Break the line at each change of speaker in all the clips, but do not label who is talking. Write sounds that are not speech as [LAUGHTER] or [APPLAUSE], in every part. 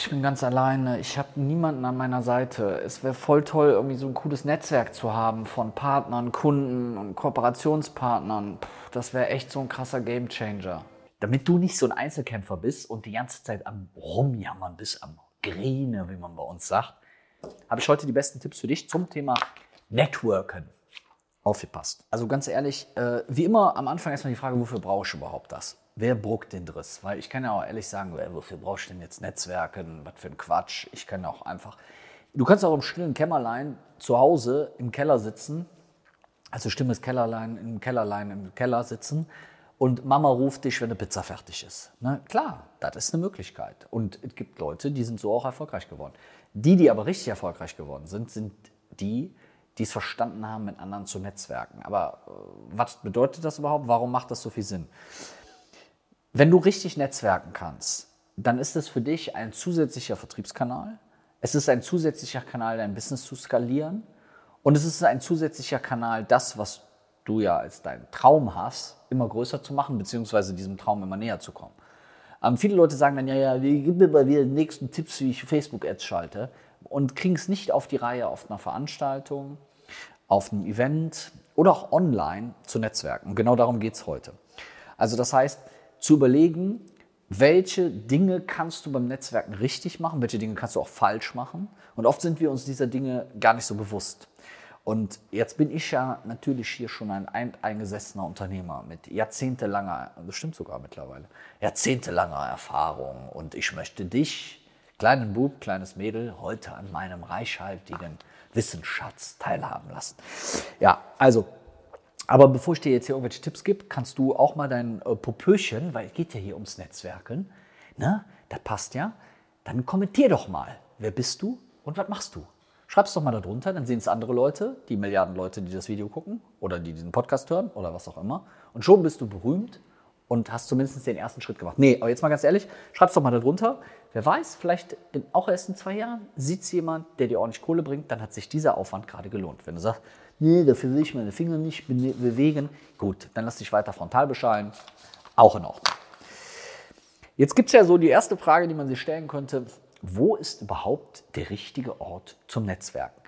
ich bin ganz alleine, ich habe niemanden an meiner Seite. Es wäre voll toll, irgendwie so ein cooles Netzwerk zu haben von Partnern, Kunden und Kooperationspartnern. Puh, das wäre echt so ein krasser Gamechanger. Damit du nicht so ein Einzelkämpfer bist und die ganze Zeit am Rumjammern bist, am Grine, wie man bei uns sagt, habe ich heute die besten Tipps für dich zum Thema Networken. Aufgepasst. Also ganz ehrlich, äh, wie immer am Anfang erstmal die Frage, wofür brauche ich überhaupt das? Wer bruckt den Driss? Weil ich kann ja auch ehrlich sagen, wofür brauchst du denn jetzt Netzwerken? Was für ein Quatsch. Ich kann auch einfach. Du kannst auch im stillen Kämmerlein zu Hause im Keller sitzen, also stimmes Kellerlein, im Kellerlein im Keller sitzen und Mama ruft dich, wenn eine Pizza fertig ist. Na klar, das ist eine Möglichkeit. Und es gibt Leute, die sind so auch erfolgreich geworden. Die, die aber richtig erfolgreich geworden sind, sind die, die es verstanden haben, mit anderen zu netzwerken. Aber äh, was bedeutet das überhaupt? Warum macht das so viel Sinn? Wenn du richtig netzwerken kannst, dann ist es für dich ein zusätzlicher Vertriebskanal. Es ist ein zusätzlicher Kanal, dein Business zu skalieren. Und es ist ein zusätzlicher Kanal, das, was du ja als deinen Traum hast, immer größer zu machen, beziehungsweise diesem Traum immer näher zu kommen. Ähm, viele Leute sagen dann, ja, ja, gib mir mal wieder die nächsten Tipps, wie ich Facebook-Ads schalte und kriegen es nicht auf die Reihe auf einer Veranstaltung, auf einem Event oder auch online zu netzwerken. Und genau darum geht es heute. Also das heißt, zu überlegen, welche Dinge kannst du beim Netzwerken richtig machen, welche Dinge kannst du auch falsch machen. Und oft sind wir uns dieser Dinge gar nicht so bewusst. Und jetzt bin ich ja natürlich hier schon ein eingesessener Unternehmer mit jahrzehntelanger, das stimmt sogar mittlerweile, jahrzehntelanger Erfahrung. Und ich möchte dich, kleinen Bub, kleines Mädel, heute an meinem reichhaltigen Wissensschatz teilhaben lassen. Ja, also, aber bevor ich dir jetzt hier irgendwelche Tipps gebe, kannst du auch mal dein äh, Popöchen, weil es geht ja hier ums Netzwerken, ne? Das passt ja. Dann kommentier doch mal. Wer bist du und was machst du? Schreib es doch mal darunter, dann sehen es andere Leute, die Milliarden Leute, die das Video gucken oder die diesen Podcast hören oder was auch immer. Und schon bist du berühmt und hast zumindest den ersten Schritt gemacht. Nee, aber jetzt mal ganz ehrlich, schreib es doch mal darunter. Wer weiß, vielleicht in, auch erst in zwei Jahren sieht es jemand, der dir ordentlich Kohle bringt, dann hat sich dieser Aufwand gerade gelohnt. Wenn du sagst, nee, dafür will ich meine Finger nicht bewegen, gut, dann lass dich weiter frontal beschallen, auch in Ordnung. Jetzt gibt es ja so die erste Frage, die man sich stellen könnte, wo ist überhaupt der richtige Ort zum Netzwerken?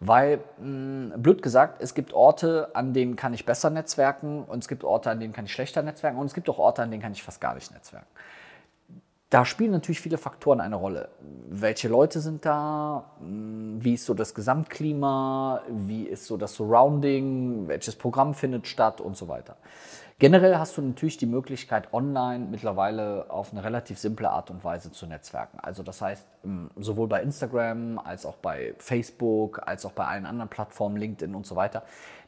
Weil, mh, hm, blöd gesagt, es gibt Orte, an denen kann ich besser netzwerken und es gibt Orte, an denen kann ich schlechter netzwerken und es gibt auch Orte, an denen kann ich fast gar nicht netzwerken. Da spielen natürlich viele Faktoren eine Rolle. Welche Leute sind da? Hm, wie ist so das Gesamtklima? Wie ist so das Surrounding? Welches Programm findet statt und so weiter. Generell hast du natürlich die Möglichkeit, online mittlerweile auf eine relativ simple Art und Weise zu netzwerken. Also das heißt, ähm, sowohl bei Instagram als auch bei Facebook, als auch bei allen anderen Plattformen, LinkedIn und so weiter,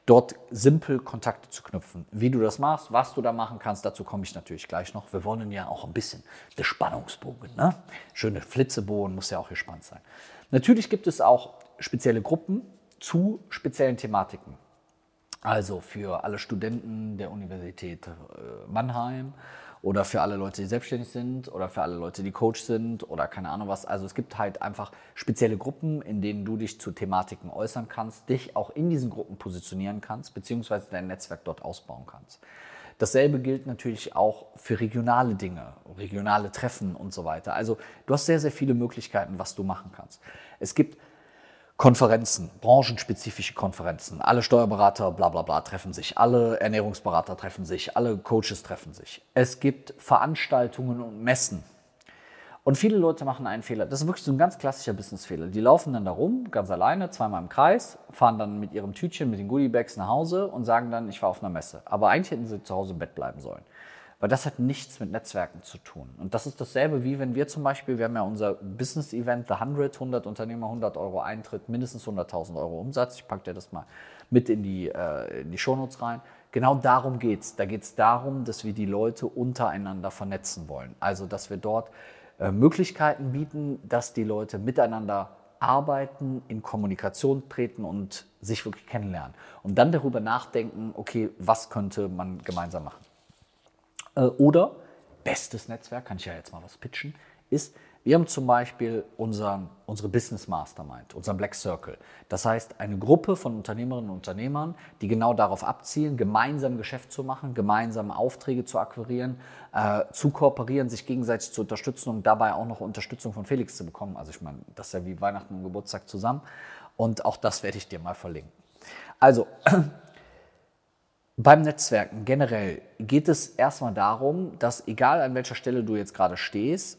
dort simpel Kontakte zu knüpfen. Wie du das machst, was du da machen kannst, dazu komme ich natürlich gleich noch. Wir wollen ja auch ein bisschen der Spannungsbogen. Ne? Schöne Flitzebogen muss ja auch gespannt sein. Natürlich gibt es auch spezielle Gruppen zu speziellen Thematiken. Also für alle Studenten der Universität äh, Mannheim oder für alle Leute, die selbstständig sind oder für alle Leute, die Coach sind oder keine Ahnung was. Also es gibt halt einfach spezielle Gruppen, in denen du dich zu Thematiken äußern kannst, dich auch in diesen Gruppen positionieren kannst, beziehungsweise dein Netzwerk dort ausbauen kannst. Dasselbe gilt natürlich auch für regionale Dinge, regionale Treffen und so weiter. Also du hast sehr, sehr viele Möglichkeiten, was du machen kannst. Es gibt Konferenzen, branchenspezifische Konferenzen. Alle Steuerberater, bla bla bla, treffen sich, alle Ernährungsberater treffen sich, alle Coaches treffen sich. Es gibt Veranstaltungen und Messen. Und viele Leute machen einen Fehler. Das ist wirklich so ein ganz klassischer Businessfehler. Die laufen dann da rum, ganz alleine, zweimal im Kreis, fahren dann mit ihrem Tütchen, mit den Goodiebags nach Hause und sagen dann, ich war auf einer Messe. Aber eigentlich hätten sie zu Hause im Bett bleiben sollen. Weil das hat nichts mit Netzwerken zu tun. Und das ist dasselbe wie wenn wir zum Beispiel, wir haben ja unser Business-Event The 100, 100 Unternehmer, 100 Euro Eintritt, mindestens 100.000 Euro Umsatz. Ich packe dir das mal mit in die, äh, die Shownotes rein. Genau darum geht es. Da geht es darum, dass wir die Leute untereinander vernetzen wollen. Also, dass wir dort äh, Möglichkeiten bieten, dass die Leute miteinander arbeiten, in Kommunikation treten und sich wirklich kennenlernen. Und dann darüber nachdenken, okay, was könnte man gemeinsam machen. Äh, oder, bestes Netzwerk, kann ich ja jetzt mal was pitchen, ist, Wir haben zum Beispiel unseren, unsere Business Mastermind, unseren Black Circle. Das heißt, eine Gruppe von Unternehmerinnen und Unternehmern, die genau darauf abzielen, gemeinsam Geschäft zu machen, gemeinsam Aufträge zu akquirieren, äh, zu kooperieren, sich gegenseitig zu unterstützen und dabei auch noch Unterstützung von Felix zu bekommen. Also ich meine, das ist ja wie Weihnachten und Geburtstag zusammen. Und auch das werde ich dir mal verlinken. Also, [CLEARS THROAT] beim Netzwerken generell geht es erstmal darum, dass egal an welcher Stelle du jetzt gerade stehst,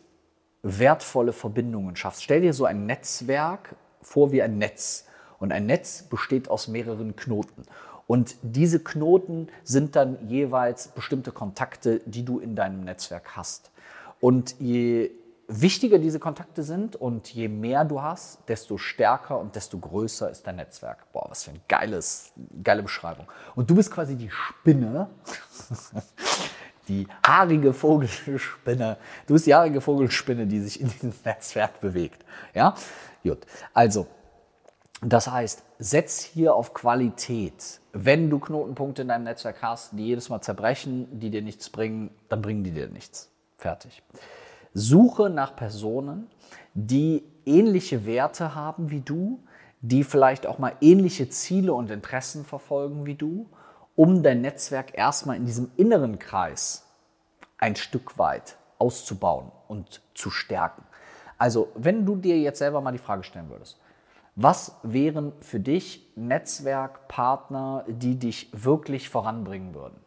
wertvolle Verbindungen schaffst. Stell dir so ein Netzwerk vor wie ein Netz. Und ein Netz besteht aus mehreren Knoten. Und diese Knoten sind dann jeweils bestimmte Kontakte, die du in deinem Netzwerk hast. Und je wichtiger diese Kontakte sind und je mehr du hast, desto stärker und desto größer ist dein Netzwerk. Boah, was für eine geiles, geile Beschreibung. Und du bist quasi die Spinne, [LAUGHS] die haarige Vogelspinne. Du bist die haarige Vogelspinne, die sich in diesem [LAUGHS] Netzwerk bewegt. Ja, gut. Also, das heißt, setz hier auf Qualität. Wenn du Knotenpunkte in deinem Netzwerk hast, die jedes Mal zerbrechen, die dir nichts bringen, dann bringen die dir nichts. Fertig. Suche nach Personen, die ähnliche Werte haben wie du, die vielleicht auch mal ähnliche Ziele und Interessen verfolgen wie du, um dein Netzwerk erstmal in diesem inneren Kreis ein Stück weit auszubauen und zu stärken. Also, wenn du dir jetzt selber mal die Frage stellen würdest, was wären für dich Netzwerkpartner, die dich wirklich voranbringen würden?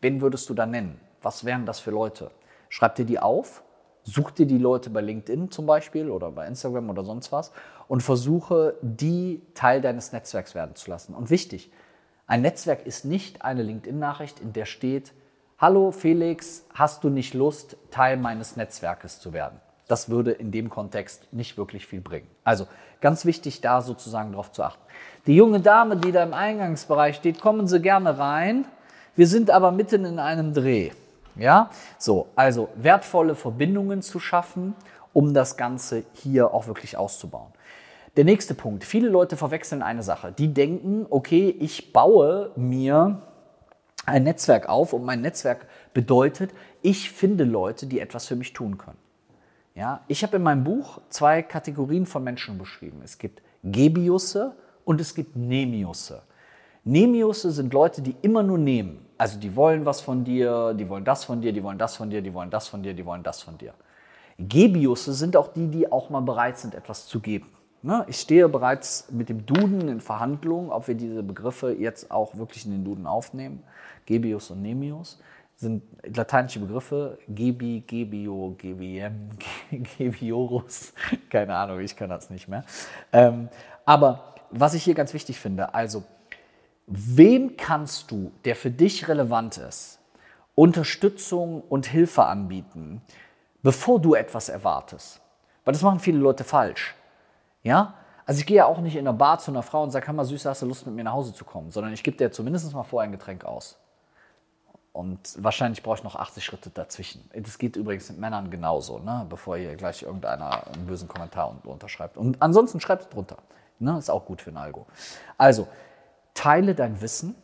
Wen würdest du da nennen? Was wären das für Leute? Schreib dir die auf Such dir die Leute bei LinkedIn zum Beispiel oder bei Instagram oder sonst was und versuche, die Teil deines Netzwerks werden zu lassen. Und wichtig, ein Netzwerk ist nicht eine LinkedIn-Nachricht, in der steht, Hallo Felix, hast du nicht Lust, Teil meines Netzwerkes zu werden? Das würde in dem Kontext nicht wirklich viel bringen. Also ganz wichtig, da sozusagen darauf zu achten. Die junge Dame, die da im Eingangsbereich steht, kommen Sie gerne rein. Wir sind aber mitten in einem Dreh. Ja, so, also wertvolle Verbindungen zu schaffen, um das Ganze hier auch wirklich auszubauen. Der nächste Punkt. Viele Leute verwechseln eine Sache. Die denken, okay, ich baue mir ein Netzwerk auf und mein Netzwerk bedeutet, ich finde Leute, die etwas für mich tun können. Ja, ich habe in meinem Buch zwei Kategorien von Menschen beschrieben. Es gibt Gebiusse und es gibt Nemiusse. Nemiusse sind Leute, die immer nur nehmen. Also die wollen was von dir, die wollen das von dir, die wollen das von dir, die wollen das von dir, die wollen das von dir. Gebiusse sind auch die, die auch mal bereit sind, etwas zu geben. Ne? Ich stehe bereits mit dem Duden in Verhandlungen, ob wir diese Begriffe jetzt auch wirklich in den Duden aufnehmen. Gebius und Nemius sind lateinische Begriffe. Gebi, Gebio, Gebiem, Gebiorus. [LAUGHS] Keine Ahnung, ich kann das nicht mehr. Ähm, aber was ich hier ganz wichtig finde, also Wem kannst du, der für dich relevant ist, Unterstützung und Hilfe anbieten, bevor du etwas erwartest? Weil das machen viele Leute falsch. Ja? Also ich gehe ja auch nicht in einer Bar zu einer Frau und sage, mal süß, hast du Lust mit mir nach Hause zu kommen, sondern ich gebe dir zumindest mal vorher ein Getränk aus. Und wahrscheinlich brauche ich noch 80 Schritte dazwischen. Das geht übrigens mit Männern genauso, ne? bevor hier gleich irgendeiner einen bösen Kommentar unterschreibt. Und ansonsten schreibt es drunter. Ne? Ist auch gut für ein Algo. Also, Teile dein Wissen,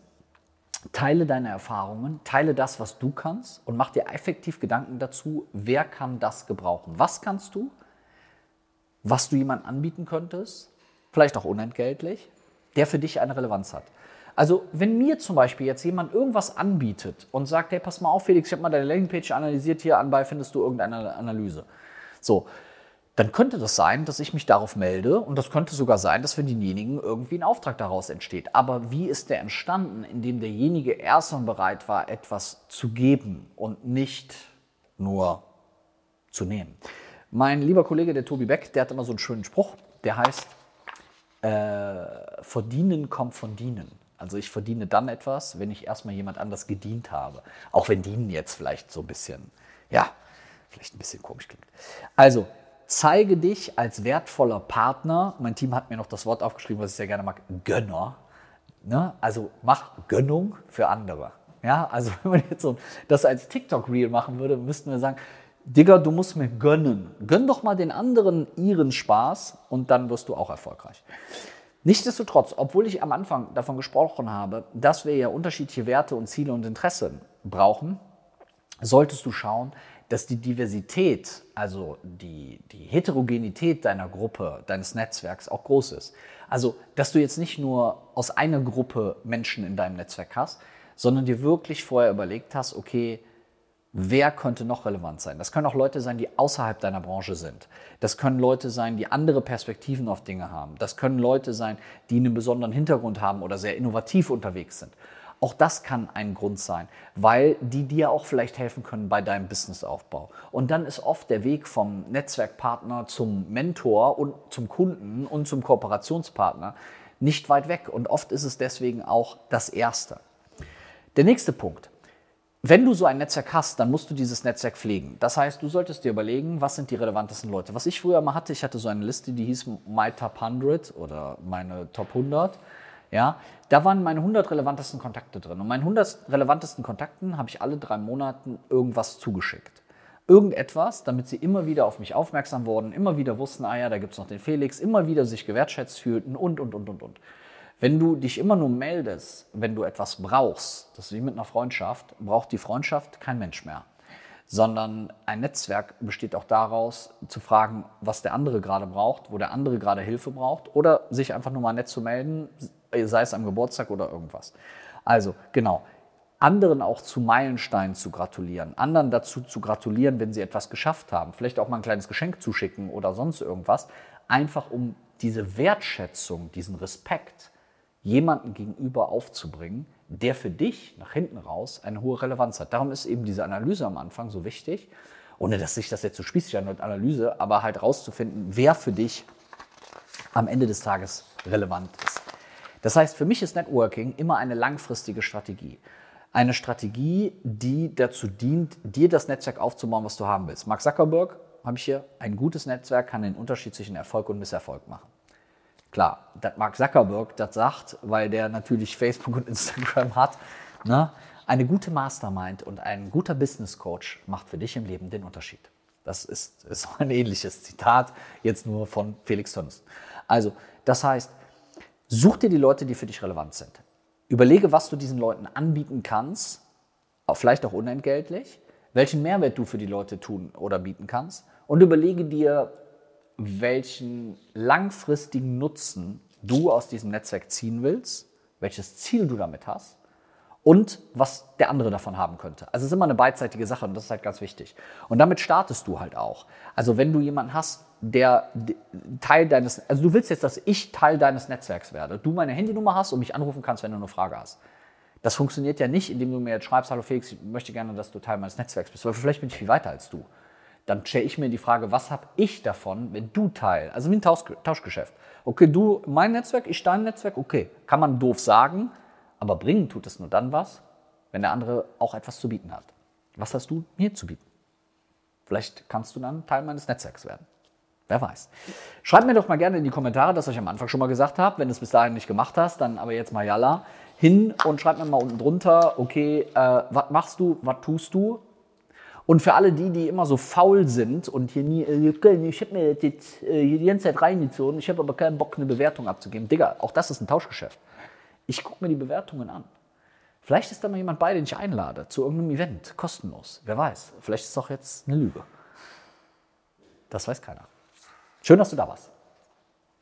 teile deine Erfahrungen, teile das, was du kannst und mach dir effektiv Gedanken dazu, wer kann das gebrauchen. Was kannst du, was du jemandem anbieten könntest, vielleicht auch unentgeltlich, der für dich eine Relevanz hat. Also wenn mir zum Beispiel jetzt jemand irgendwas anbietet und sagt, hey, pass mal auf, Felix, ich habe mal deine Landingpage analysiert, hier anbei findest du irgendeine Analyse. So, dann könnte das sein, dass ich mich darauf melde und das könnte sogar sein, dass für denjenigen irgendwie ein Auftrag daraus entsteht. Aber wie ist der entstanden, indem derjenige erstmal bereit war, etwas zu geben und nicht nur zu nehmen? Mein lieber Kollege, der Tobi Beck, der hat immer so einen schönen Spruch, der heißt, äh, verdienen kommt von dienen. Also ich verdiene dann etwas, wenn ich erstmal jemand anders gedient habe. Auch wenn dienen jetzt vielleicht so ein bisschen, ja, vielleicht ein bisschen komisch klingt. Also Zeige dich als wertvoller Partner. Mein Team hat mir noch das Wort aufgeschrieben, was ich sehr gerne mag, Gönner. Ne? Also mach Gönnung für andere. Ja, also [LAUGHS] wenn man jetzt so das als TikTok-Reel machen würde, müssten wir sagen, Digga, du musst mir gönnen. Gönn doch mal den anderen ihren Spaß und dann wirst du auch erfolgreich. Nichtsdestotrotz, obwohl ich am Anfang davon gesprochen habe, dass wir ja unterschiedliche Werte und Ziele und Interessen brauchen, solltest du schauen, dass die Diversität, also die, die Heterogenität deiner Gruppe, deines Netzwerks auch groß ist. Also, dass du jetzt nicht nur aus einer Gruppe Menschen in deinem Netzwerk hast, sondern dir wirklich vorher überlegt hast, okay, wer könnte noch relevant sein? Das können auch Leute sein, die außerhalb deiner Branche sind. Das können Leute sein, die andere Perspektiven auf Dinge haben. Das können Leute sein, die einen besonderen Hintergrund haben oder sehr innovativ unterwegs sind. Auch das kann ein Grund sein, weil die dir auch vielleicht helfen können bei deinem Businessaufbau. Und dann ist oft der Weg vom Netzwerkpartner zum Mentor und zum Kunden und zum Kooperationspartner nicht weit weg. Und oft ist es deswegen auch das Erste. Der nächste Punkt. Wenn du so ein Netzwerk hast, dann musst du dieses Netzwerk pflegen. Das heißt, du solltest dir überlegen, was sind die relevantesten Leute. Was ich früher mal hatte, ich hatte so eine Liste, die hieß My Top 100 oder meine Top 100. Ja, da waren meine 100 relevantesten Kontakte drin. Und meinen 100 relevantesten Kontakten habe ich alle drei Monate irgendwas zugeschickt. Irgendetwas, damit sie immer wieder auf mich aufmerksam wurden, immer wieder wussten, ah ja, da gibt es noch den Felix, immer wieder sich gewertschätzt fühlten und, und, und, und, und. Wenn du dich immer nur meldest, wenn du etwas brauchst, das ist wie mit einer Freundschaft, braucht die Freundschaft kein Mensch mehr. Sondern ein Netzwerk besteht auch daraus, zu fragen, was der andere gerade braucht, wo der andere gerade Hilfe braucht oder sich einfach nur mal nett zu melden, sei es am Geburtstag oder irgendwas. Also, genau. Anderen auch zu Meilensteinen zu gratulieren, anderen dazu zu gratulieren, wenn sie etwas geschafft haben, vielleicht auch mal ein kleines Geschenk zuschicken oder sonst irgendwas, einfach um diese Wertschätzung, diesen Respekt jemanden gegenüber aufzubringen, der für dich nach hinten raus eine hohe Relevanz hat. Darum ist eben diese Analyse am Anfang so wichtig, ohne dass sich das jetzt so spießig anhört, Analyse, aber halt rauszufinden, wer für dich am Ende des Tages relevant ist. Das heißt, für mich ist Networking immer eine langfristige Strategie. Eine Strategie, die dazu dient, dir das Netzwerk aufzubauen, was du haben willst. Mark Zuckerberg, habe ich hier, ein gutes Netzwerk kann den Unterschied zwischen Erfolg und Misserfolg machen. Klar, dass Mark Zuckerberg das sagt, weil der natürlich [LAUGHS] Facebook und Instagram hat. Ne? Eine gute Mastermind und ein guter Business Coach macht für dich im Leben den Unterschied. Das ist, ist [LAUGHS] ein ähnliches Zitat, jetzt nur von Felix Tönnissen. Also, das heißt, such dir die Leute, die für dich relevant sind. Überlege, was du diesen Leuten anbieten kannst, vielleicht auch unentgeltlich, welchen Mehrwert du für die Leute tun oder bieten kannst und überlege dir, welchen langfristigen Nutzen du aus diesem Netzwerk ziehen willst, welches Ziel du damit hast und was der andere davon haben könnte. Also es ist immer eine beidseitige Sache und das ist halt ganz wichtig. Und damit startest du halt auch. Also wenn du jemanden hast, der Teil deines, also du willst jetzt, dass ich Teil deines Netzwerks werde, du meine Handynummer hast und mich anrufen kannst, wenn du eine Frage hast. Das funktioniert ja nicht, indem du mir jetzt schreibst, hallo Felix, ich möchte gerne, dass du Teil meines Netzwerks bist, weil vielleicht bin ich viel weiter als du dann stelle ich mir die Frage, was habe ich davon, wenn du Teil, also wie ein Tausch, Tauschgeschäft. Okay, du mein Netzwerk, ich dein Netzwerk, okay, kann man doof sagen, aber bringen tut es nur dann was, wenn der andere auch etwas zu bieten hat. Was hast du mir zu bieten? Vielleicht kannst du dann Teil meines Netzwerks werden. Wer weiß. Schreib mir doch mal gerne in die Kommentare, das ich am Anfang schon mal gesagt habe. Wenn du es bis dahin nicht gemacht hast, dann aber jetzt mal Yalla hin und schreib mir mal unten drunter, okay, äh, was machst du, was tust du? Und für alle die, die immer so faul sind und hier nie, äh, ich habe mir jetzt äh, die ganze Zeit reingezogen, ich habe aber keinen Bock, eine Bewertung abzugeben. Digga, auch das ist ein Tauschgeschäft. Ich gucke mir die Bewertungen an. Vielleicht ist da mal jemand bei, den ich einlade zu irgendeinem Event, kostenlos. Wer weiß. Vielleicht ist es auch jetzt eine Lüge. Das weiß keiner. Schön, dass du da warst.